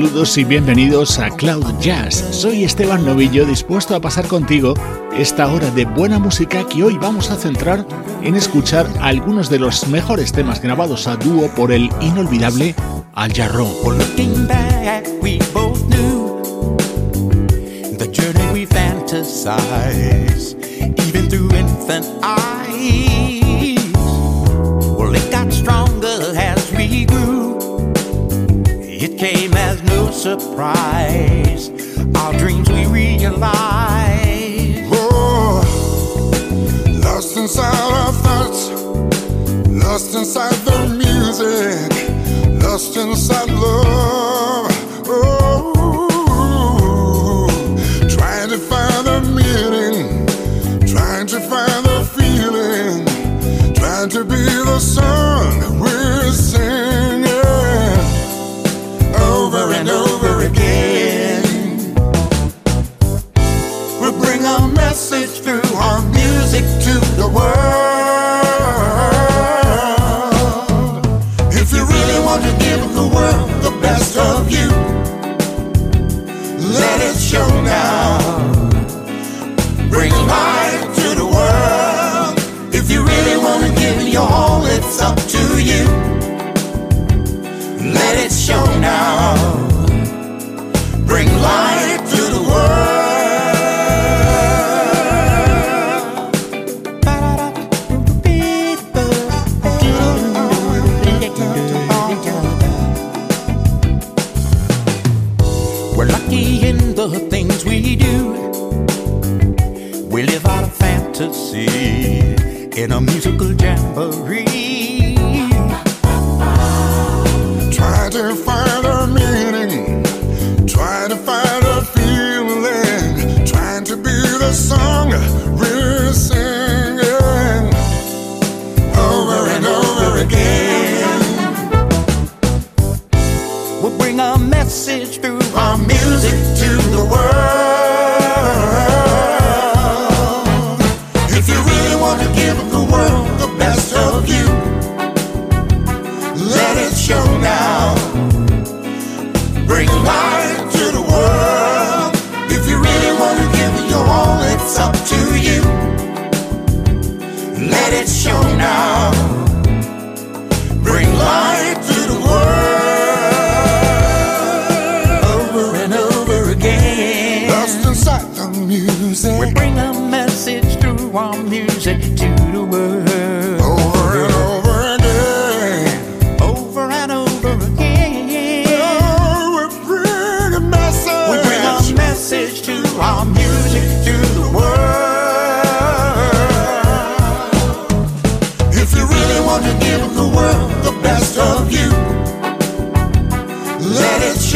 Saludos y bienvenidos a Cloud Jazz. Soy Esteban Novillo, dispuesto a pasar contigo esta hora de buena música que hoy vamos a centrar en escuchar algunos de los mejores temas grabados a dúo por el inolvidable Al Jarreau. Surprise. Our dreams we realize. Oh, lost inside our thoughts, lost inside the music, lost inside love. Up to you. Let it show now. Bring light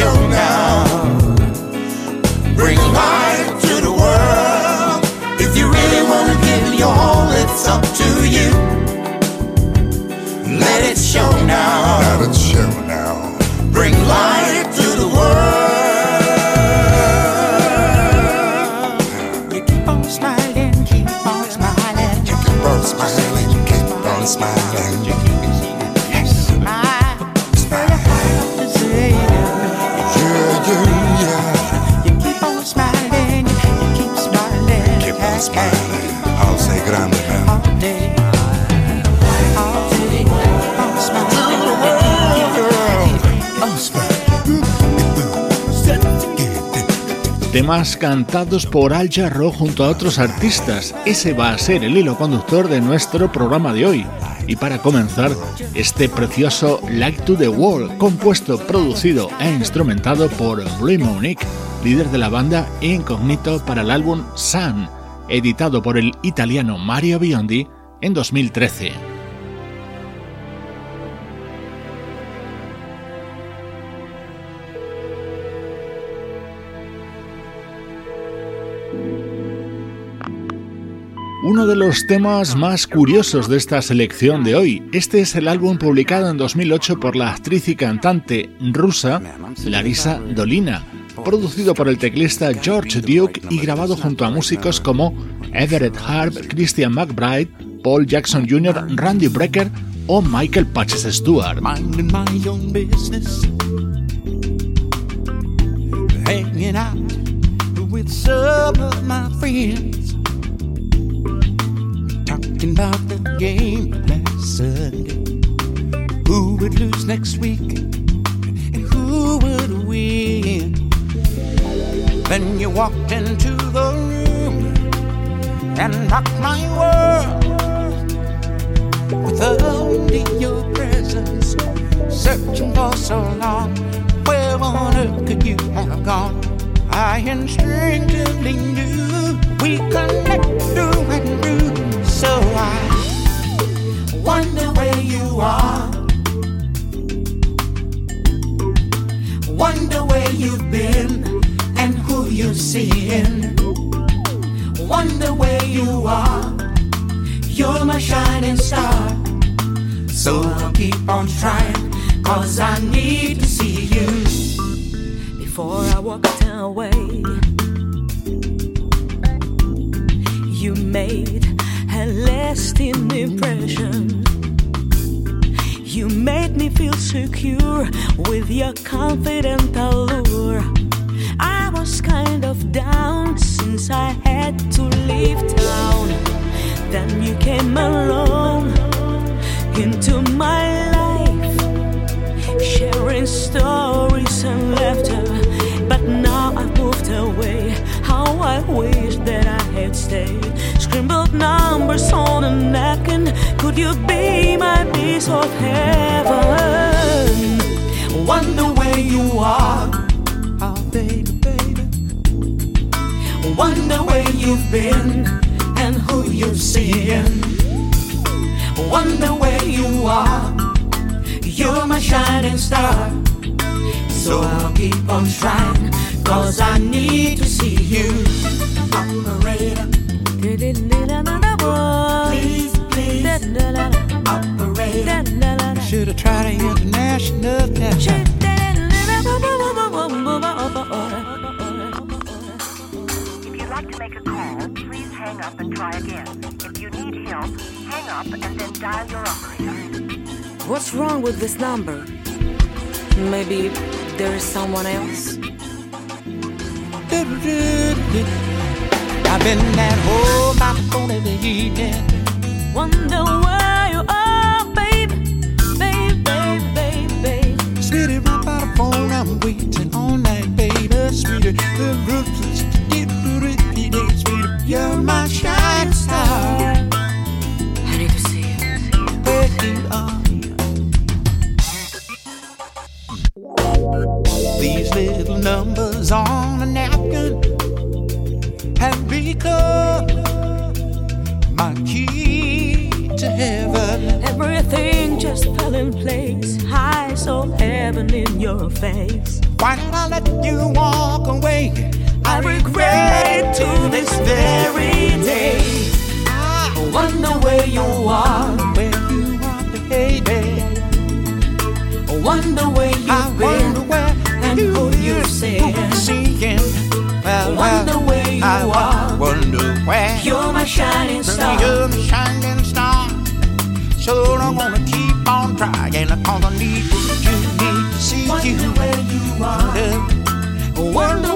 show now. Bring light to Temas cantados por Al Jarreau junto a otros artistas. Ese va a ser el hilo conductor de nuestro programa de hoy. Y para comenzar, este precioso Like to the World, compuesto, producido e instrumentado por Blue Monique, líder de la banda e incógnito para el álbum Sun, editado por el italiano Mario Biondi en 2013. Uno de los temas más curiosos de esta selección de hoy. Este es el álbum publicado en 2008 por la actriz y cantante rusa Larisa Dolina, producido por el teclista George Duke y grabado junto a músicos como Everett Harp, Christian McBride, Paul Jackson Jr., Randy Brecker o Michael Patches Stewart. Talking about the game last Sunday. Who would lose next week and who would win? Then you walked into the room and rocked my world with only your presence. Searching for so long, where on earth could you have gone? I instinctively knew we connect through and through. So I wonder where you are. Wonder where you've been and who you're seeing. Wonder where you are. You're my shining star. So I'll keep on trying, cause I need to see you. Before I walked away, you made a lasting impression. You made me feel secure with your confident allure. I was kind of down since I had to leave town. Then you came along into my life, sharing stories and laughter. But now I've moved away. How I wish that I had stayed scribbled numbers on a napkin. Could you be my piece of heaven? Wonder where you are, oh baby, baby. Wonder where you've been and who you're seeing. Wonder where you are. You're my shining star. So I'll keep on trying, cause I need to see you. Operator. Please, please. Should international test. If you'd like to make a call, please hang up and try again. If you need help, hang up and then dial your operator. What's wrong with this number? Maybe there is someone else? I've been at home, my phone every evening. Wonder where you are, baby, baby, baby, baby. Sweetie, right by the phone, I'm waiting all night, baby. Sweetie, the roots, your face. Why did I let you walk away? I regret to this very day. I Wonder where you are. where you are, baby. Wonder where you've I wonder where and you who you're seeing. Well, Wonder well, where you I are. wonder where You're my shining star. You're my shining star. So I'm gonna keep on trying, cause I need you, see Wonder you. where you are. Wonder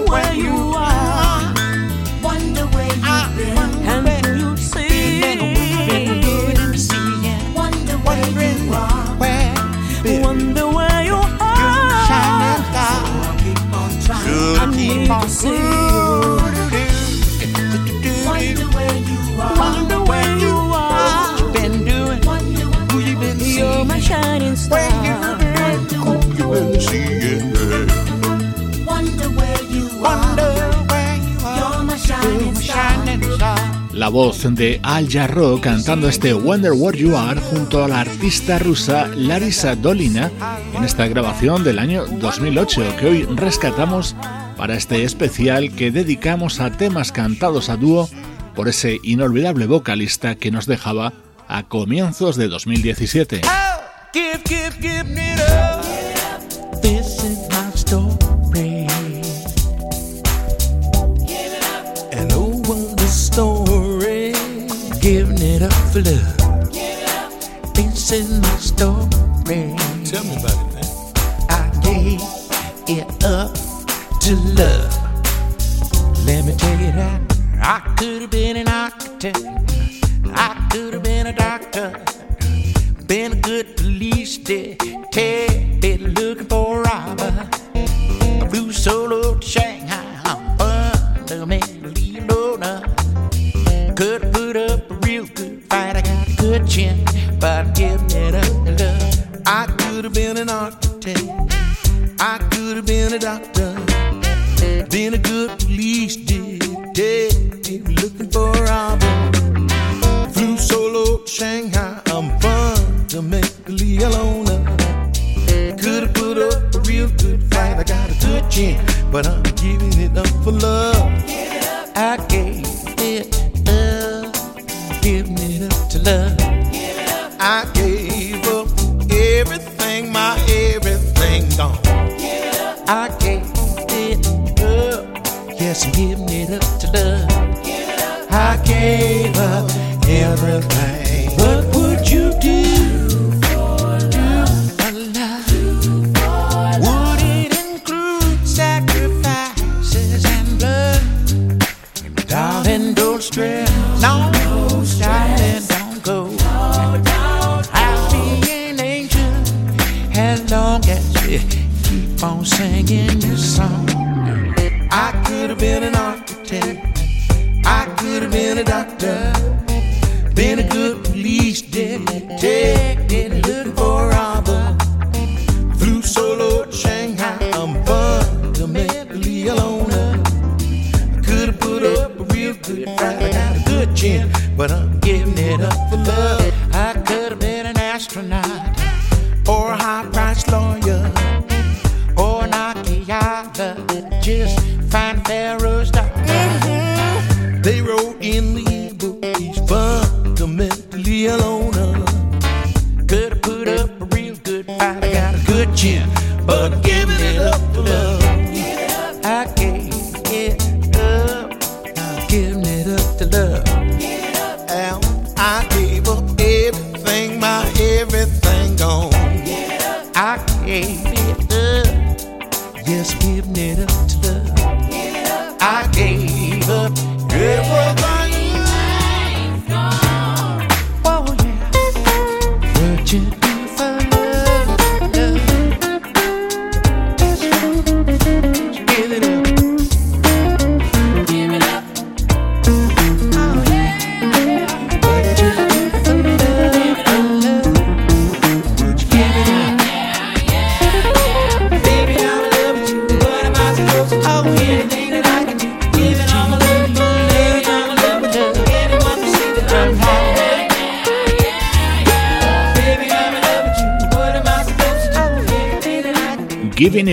Voz de Al Jarreau cantando este Wonder Where You Are junto a la artista rusa Larisa Dolina en esta grabación del año 2008 que hoy rescatamos para este especial que dedicamos a temas cantados a dúo por ese inolvidable vocalista que nos dejaba a comienzos de 2017. Tell me about it, man. I gave it up to love. Let me tell you that I could have been an architect. I could have been a doctor. Been a good police detective looking for a robber. Chin, but I'm giving it up love. I could have been an architect. I could have been a doctor. Been a good police detective looking for a robber. Flew solo to Shanghai. I'm fundamentally a loner. Could have put up a real good fight. I got a good chin, but I'm giving it up for love. I gave it up, giving it up to love. I gave up everything, my everything gone. I gave it up, yes, I'm giving it up to love. I gave up everything. Yeah.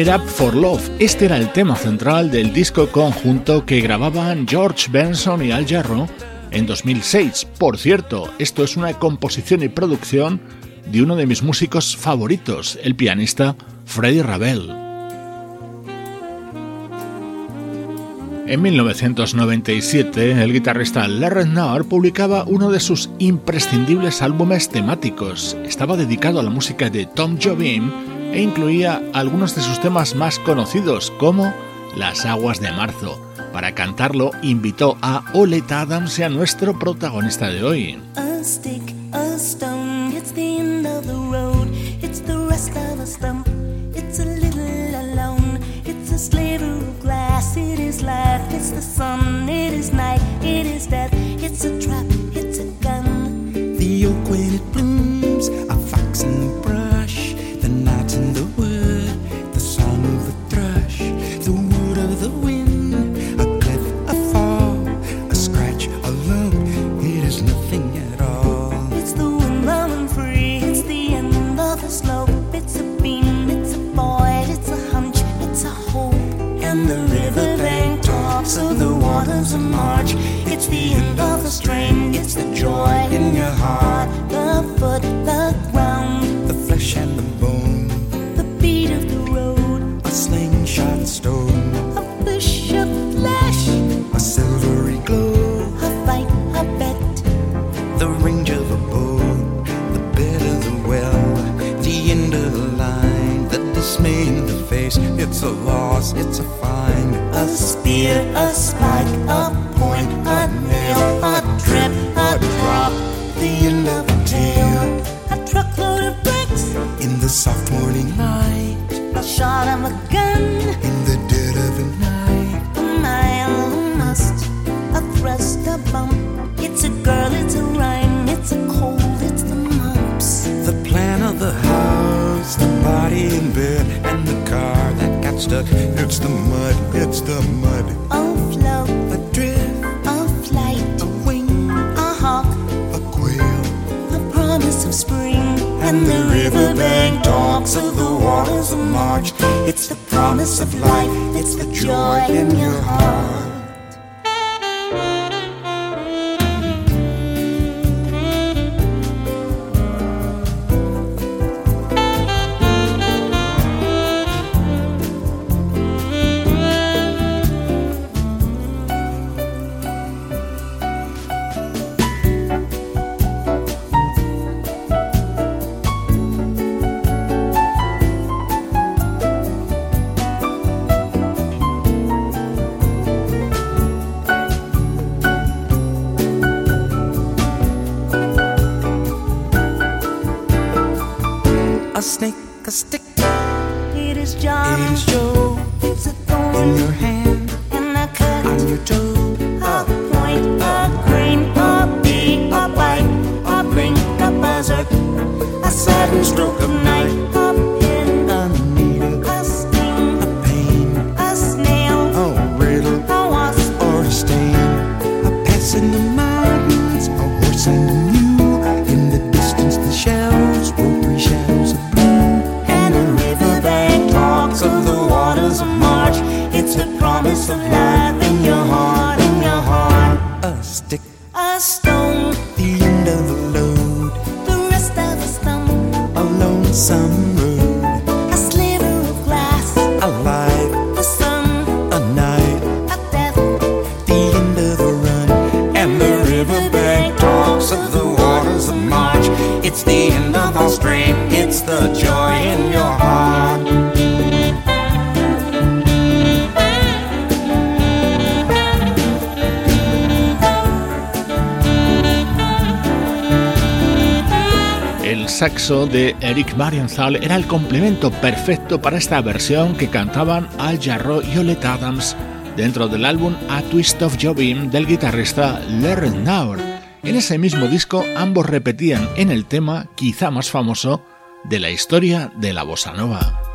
Up for Love. Este era el tema central del disco conjunto que grababan George Benson y Al Jarreau en 2006. Por cierto, esto es una composición y producción de uno de mis músicos favoritos, el pianista Freddie Ravel. En 1997, el guitarrista Larry Naur publicaba uno de sus imprescindibles álbumes temáticos. Estaba dedicado a la música de Tom Jobim e incluía algunos de sus temas más conocidos, como Las aguas de marzo. Para cantarlo, invitó a Olet Adams y a nuestro protagonista de hoy. The riverbank talks of the waters of March. It's the end of the strain, it's the joy in your heart. The foot, the ground, the flesh and the bone, the beat of the road, a slingshot stone, a fish, a flash, a silvery glow, a fight, a bet, the range of a bow, the bed of the well, the end of the line, the dismay in the face. It's a loss, it's a find, a spear, a stuck. It's the mud, it's the mud, A float, a drift, a flight, a wing, a hawk, a quail. the promise of spring. And the riverbank talks of the waters of March. It's the promise of life, it's the joy in your heart. A snake, a stick, It is John, it is Joe it's a thorn in your hand, and a cut. on your toe. De Eric Marienthal era el complemento perfecto para esta versión que cantaban Al Jarreau y Olet Adams dentro del álbum A Twist of Jobim del guitarrista Larry Naur. En ese mismo disco ambos repetían en el tema quizá más famoso de la historia de la bossa nova.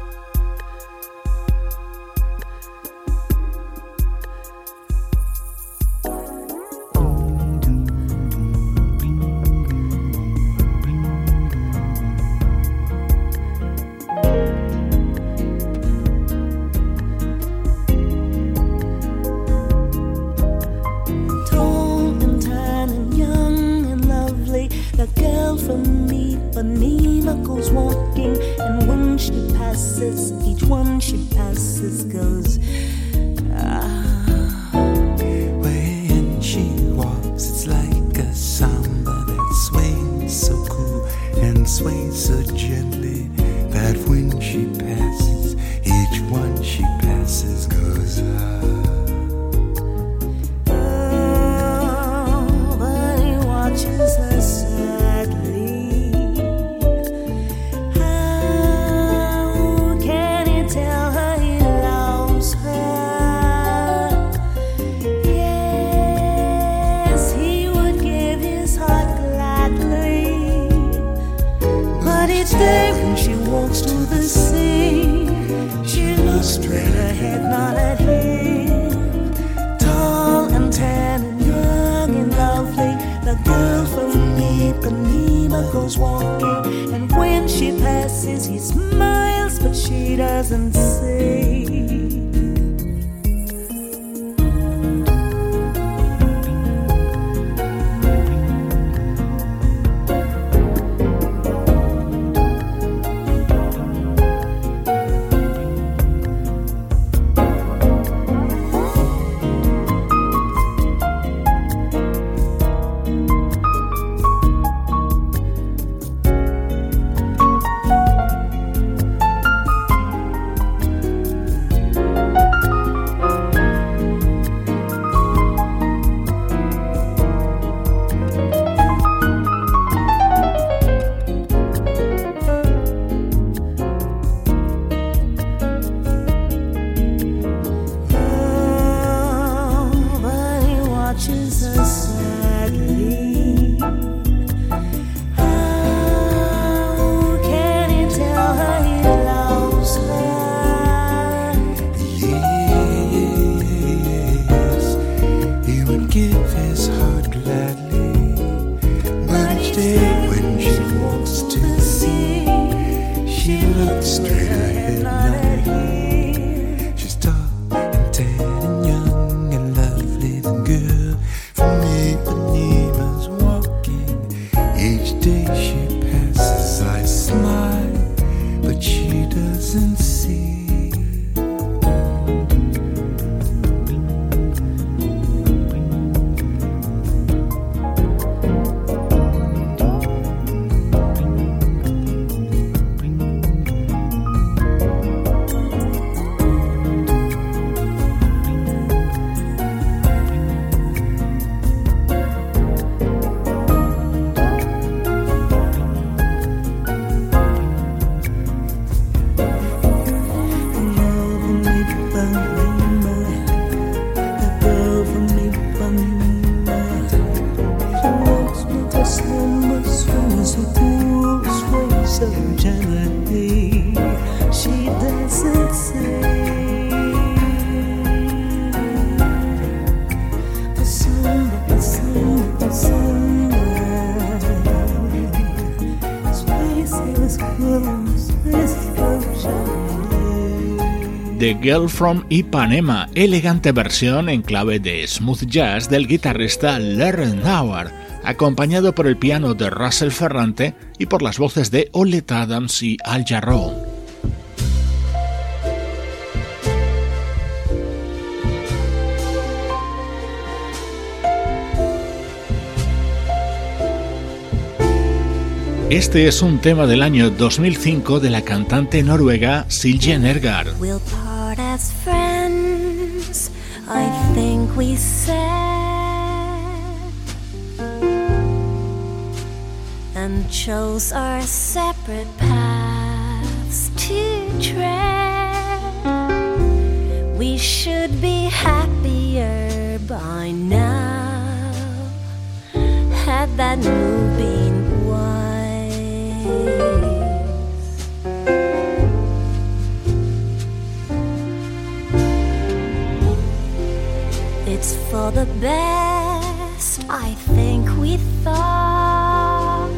Ipanema goes walking, and when she passes, each one she passes goes. Girl from Ipanema, elegante versión en clave de smooth jazz del guitarrista Larry Nauer, acompañado por el piano de Russell Ferrante y por las voces de Olet Adams y Al Jarreau. Este es un tema del año 2005 de la cantante noruega Silje Nergar. I think we said. And chose our separate paths to tread. We should be happier by now. Had that move been it's for the best, I think we thought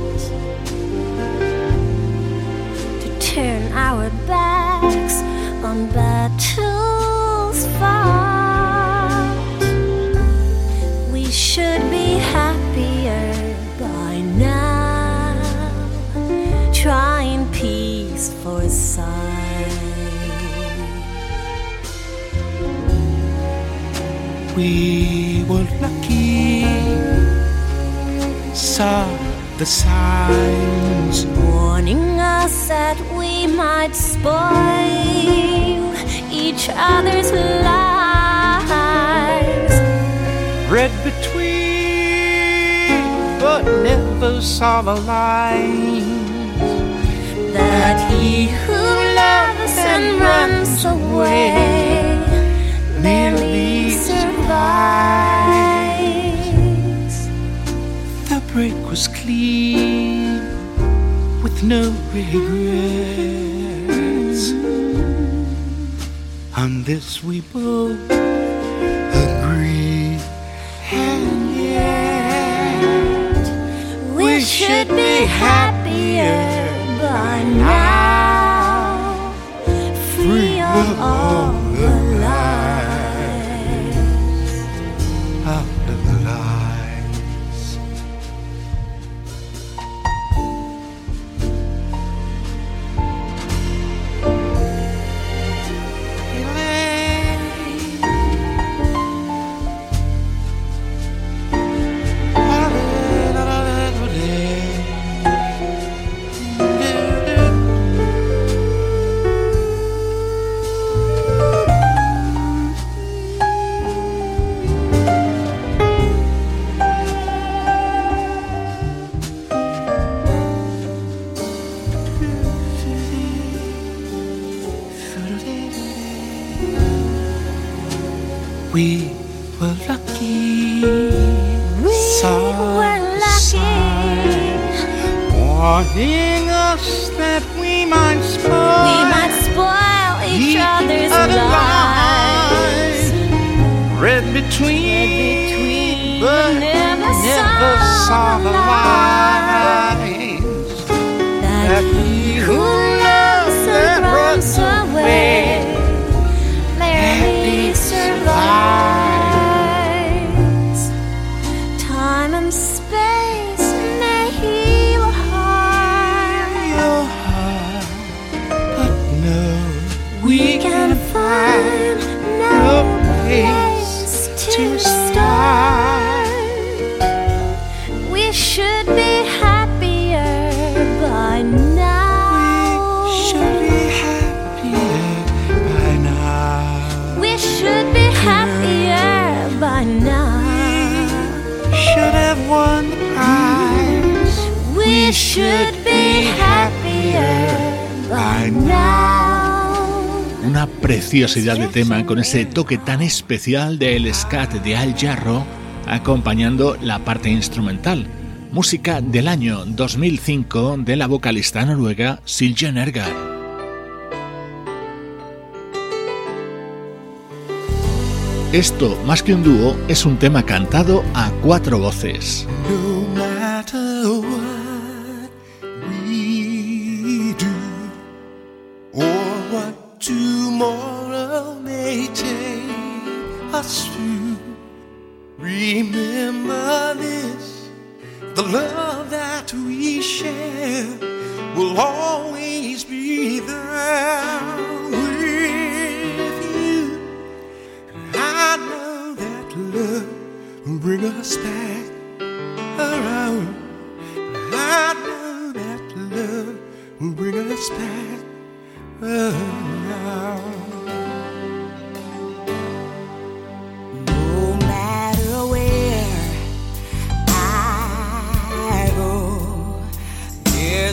to turn our backs on battles fought. We should be happier by now, trying peace for sight. We were lucky. Saw the signs warning us that we might spoil each other's lives. Read between, but never saw the lines. That he who loves and runs away merely survives. The break was clean with no regrets. On this we both agree, and yet we should be happier by now, free of all preciosidad de tema con ese toque tan especial del scat de Al Jarro acompañando la parte instrumental. Música del año 2005 de la vocalista noruega Silje Nergar. Esto, más que un dúo, es un tema cantado a cuatro voces. No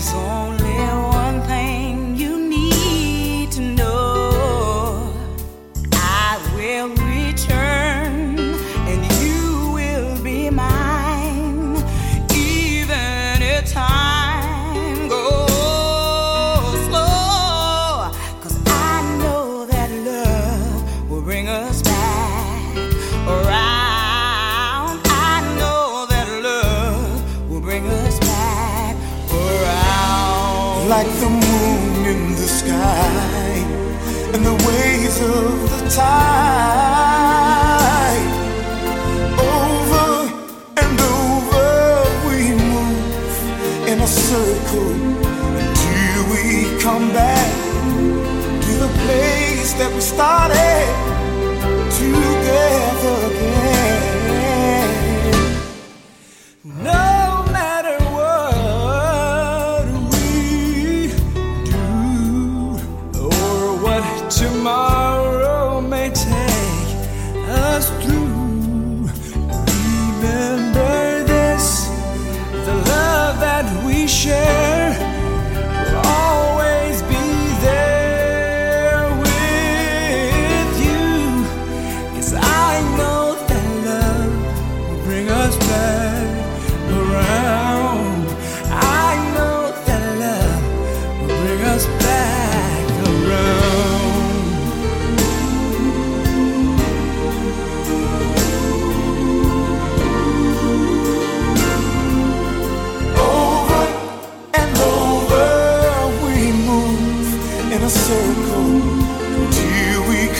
maison of the tide. Over and over we move in a circle until we come back to the place that we started.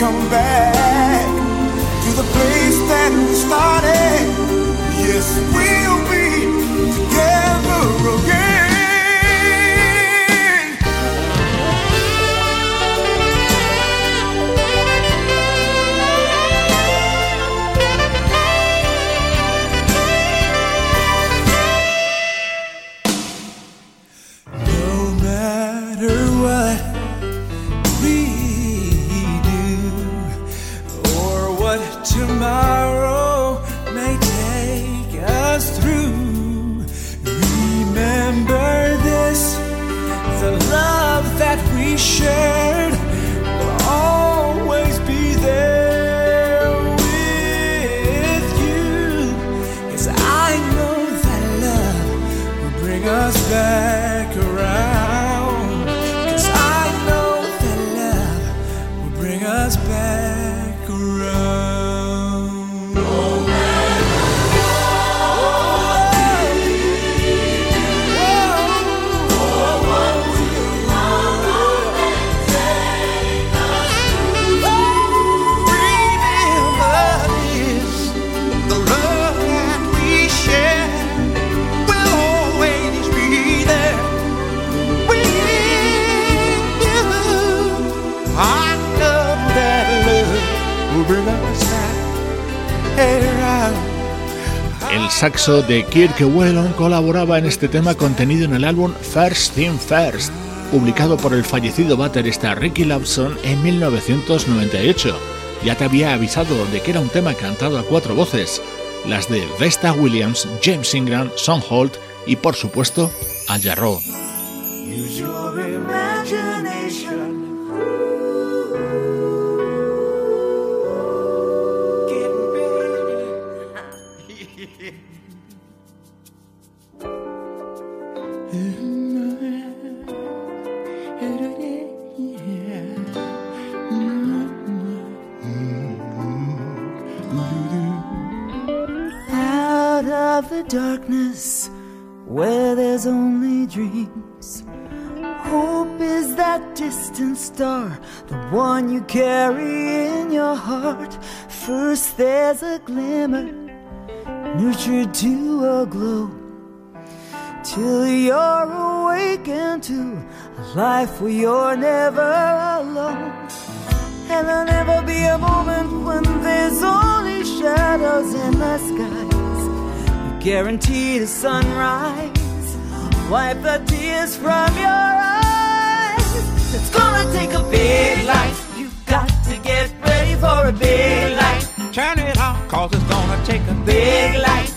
come back to the place that we started. Yes, we'll be together again. saxo de Kirk Whelan colaboraba en este tema contenido en el álbum First Thing First, publicado por el fallecido baterista Ricky Lawson en 1998. Ya te había avisado de que era un tema cantado a cuatro voces, las de Vesta Williams, James Ingram, Son Holt y por supuesto Al Jarreau. Use your imagination. darkness where there's only dreams. Hope is that distant star, the one you carry in your heart. First there's a glimmer, nurtured to a glow, till you're awakened to a life where you're never alone. And there'll never be a moment when there's only shadows in the sky. You guarantee the sunrise, wipe the tears from your eyes. It's gonna take a big light. You've got to get ready for a big light. Turn it on, cause it's gonna take a Big light.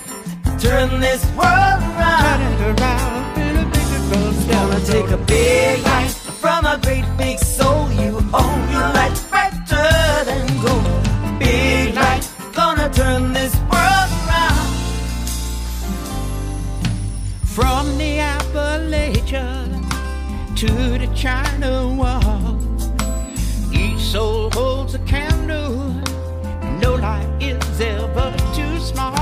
Turn this world around. Turn it around, a It's gonna take a big light from a great big soul. You own China wall, each soul holds a candle. No light is ever too small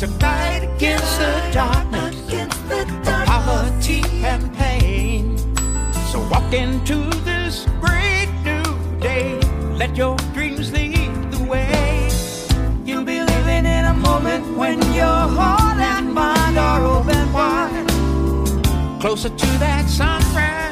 to fight against the darkness, of poverty and pain. So walk into this great new day. Let your dreams lead the way. You'll be living in a moment when your heart and mind are open wide. Closer to that sunrise.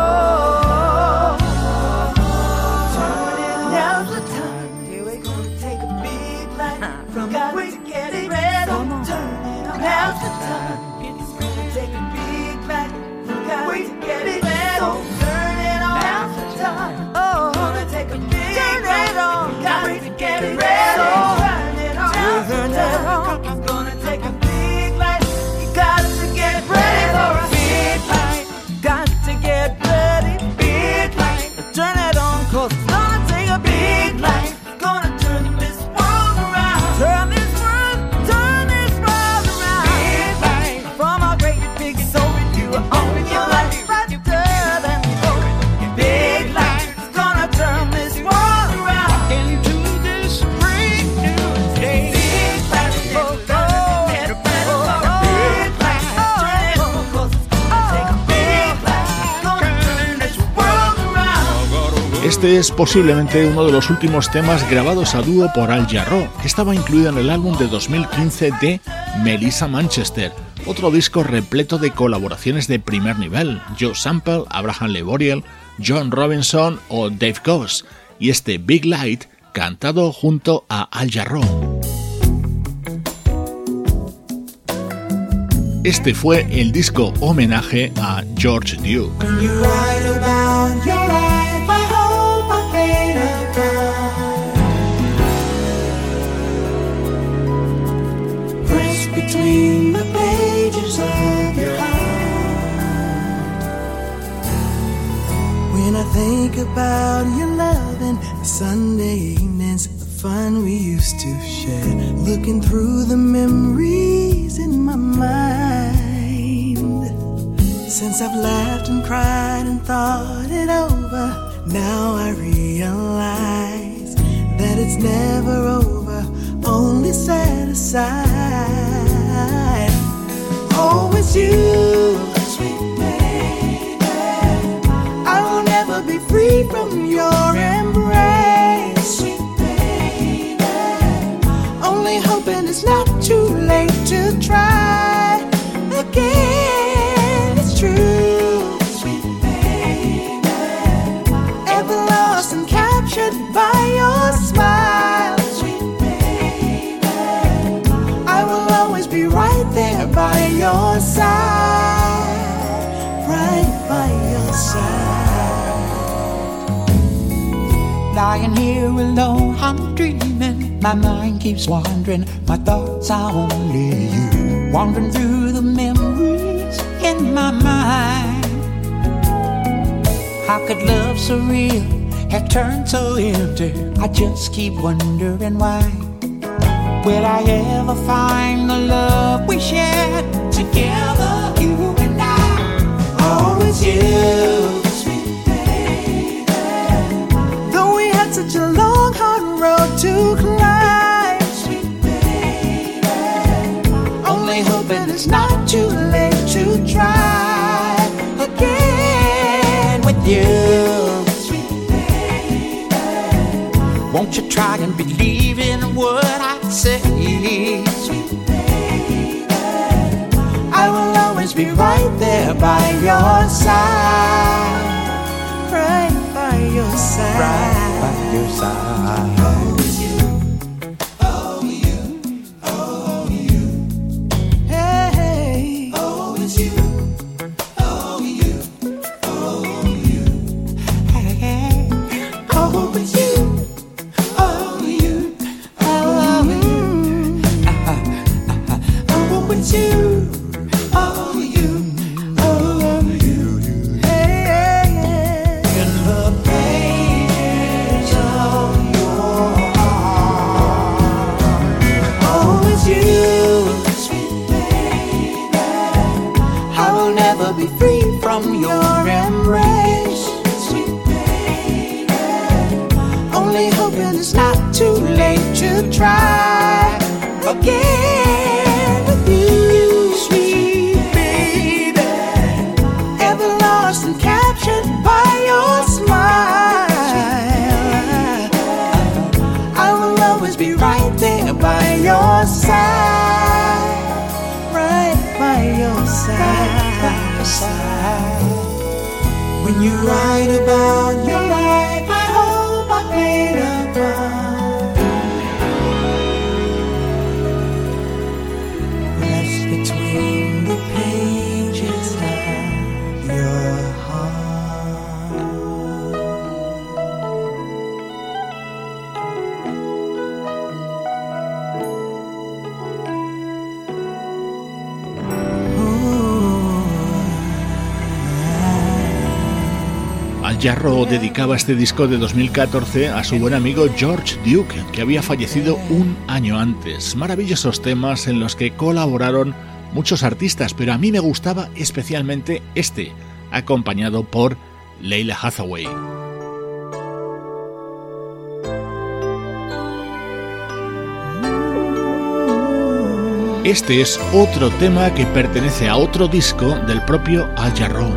Este es posiblemente uno de los últimos temas grabados a dúo por Al Jarreau, que estaba incluido en el álbum de 2015 de Melissa Manchester, otro disco repleto de colaboraciones de primer nivel, Joe Sample, Abraham Leboriel, John Robinson o Dave Goss, y este Big Light cantado junto a Al Jarreau. Este fue el disco homenaje a George Duke. Think about your love and the Sunday evenings, the fun we used to share, looking through the memories in my mind. Since I've laughed and cried and thought it over, now I realize that it's never over, only set aside. Oh, it's you, free from your embrace, sweet baby. Only hoping it's not too late to try again. It's true, sweet baby. Ever lost and captured by your smile, sweet baby. I will always be right there by your side, Lying here alone, I'm dreaming. My mind keeps wandering. My thoughts are only you. Wandering through the memories in my mind. How could love so real have turned so empty. I just keep wondering why. Will I ever find the love we shared together, you and I? It's you. Such a long, hard road to climb, Sweet baby. Only hoping it's not too late to try again with you. Sweet baby. Won't you try and believe in what I say? Sweet baby. I will always be right there by your side. right by your side. Right by your side. When you write about your Jarro dedicaba este disco de 2014 a su buen amigo George Duke, que había fallecido un año antes. Maravillosos temas en los que colaboraron muchos artistas, pero a mí me gustaba especialmente este, acompañado por Leila Hathaway. Este es otro tema que pertenece a otro disco del propio Al Jarro.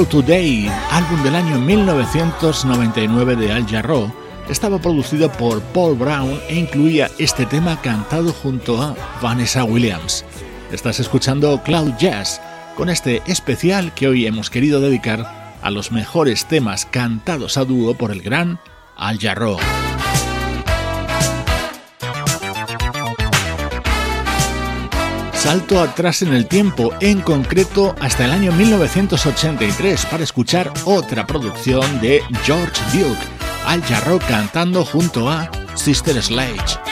Tomorrow Today, álbum del año 1999 de Al Jarreau, estaba producido por Paul Brown e incluía este tema cantado junto a Vanessa Williams. Estás escuchando Cloud Jazz con este especial que hoy hemos querido dedicar a los mejores temas cantados a dúo por el gran Al Jarreau. Salto atrás en el tiempo, en concreto hasta el año 1983, para escuchar otra producción de George Duke, Al Jarreau cantando junto a Sister Sledge.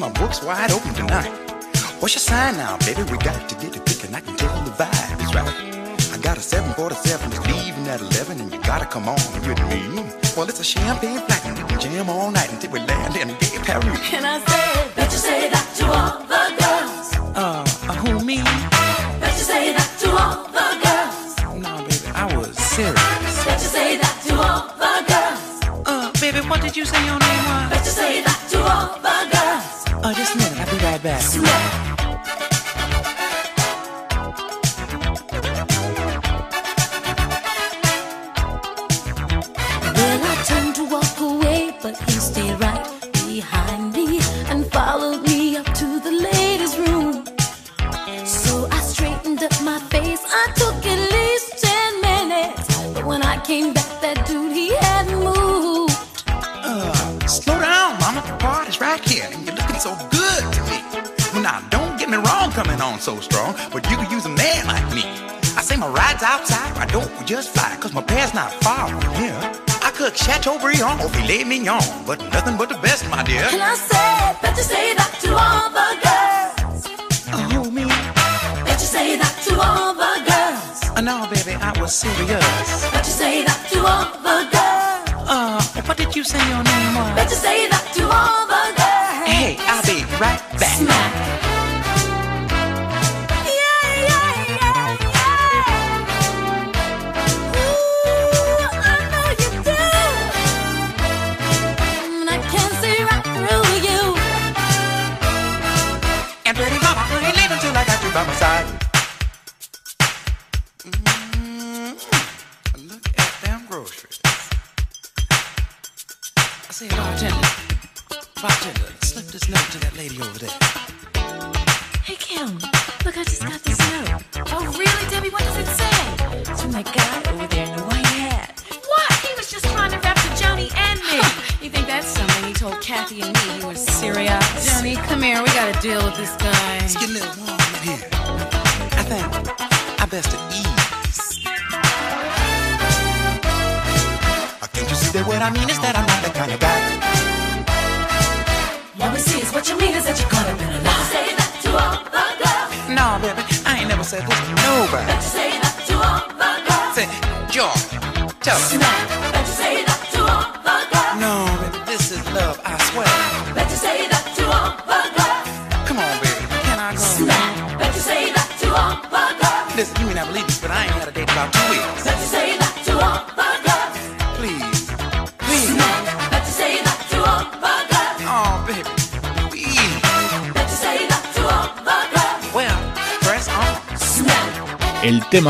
Wide open tonight. What's your sign now, baby? We got to get it and I can tell the vibe is right. I got a 747 that's leaving at 11 and you gotta come on with me. Well, it's a champagne flight and we can jam all mignon, but nothing but the best, my dear. And I say, bet you say that to all the girls. Oh, me? Bet you say that to all the girls. Uh, no, baby, I was serious. Bet you say that to all the girls. Uh, what did you say your name was? Bet you say that to all the girls. Hey, I'll be right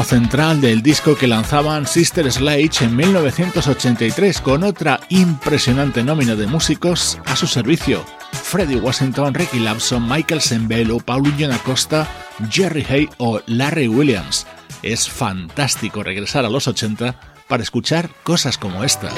central del disco que lanzaban Sister Sledge en 1983 con otra impresionante nómina de músicos a su servicio. Freddie Washington, Ricky Lawson, Michael Sembello, Paulinho Acosta, Jerry Hay o Larry Williams. Es fantástico regresar a los 80 para escuchar cosas como esta.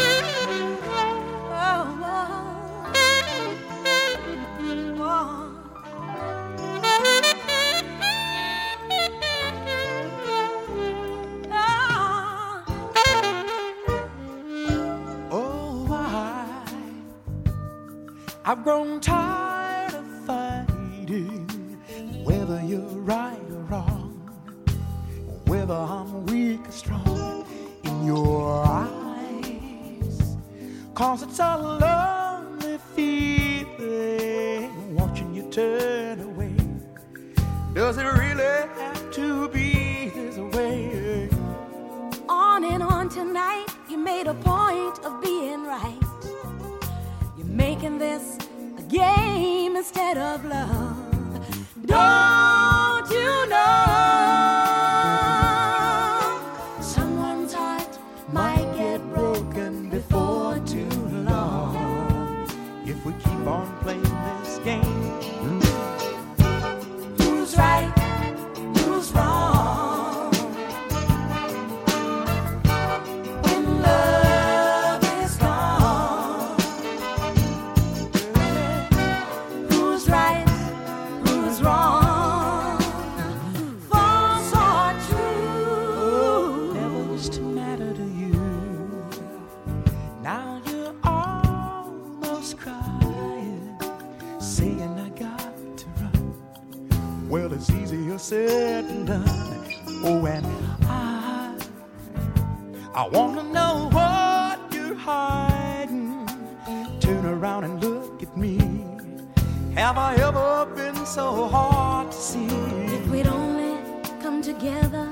Have I ever been so hard to see? If we'd only come together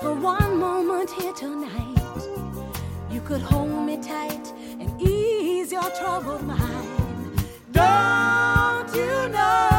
for one moment here tonight, you could hold me tight and ease your troubled mind. Don't you know?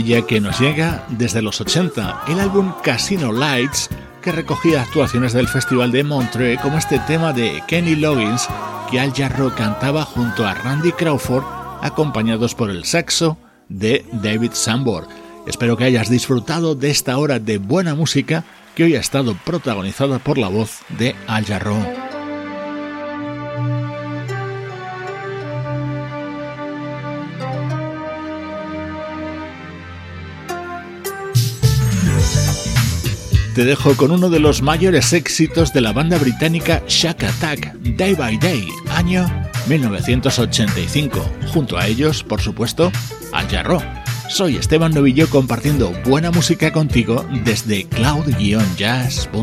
Maravilla que nos llega desde los 80, el álbum Casino Lights, que recogía actuaciones del Festival de Montreux como este tema de Kenny Loggins que Al Jarro cantaba junto a Randy Crawford, acompañados por el saxo de David Sambor. Espero que hayas disfrutado de esta hora de buena música que hoy ha estado protagonizada por la voz de Al Jarro. Te dejo con uno de los mayores éxitos de la banda británica Shack Attack, Day by Day, año 1985. Junto a ellos, por supuesto, Al Jarro. Soy Esteban Novillo compartiendo buena música contigo desde cloud-jazz.com.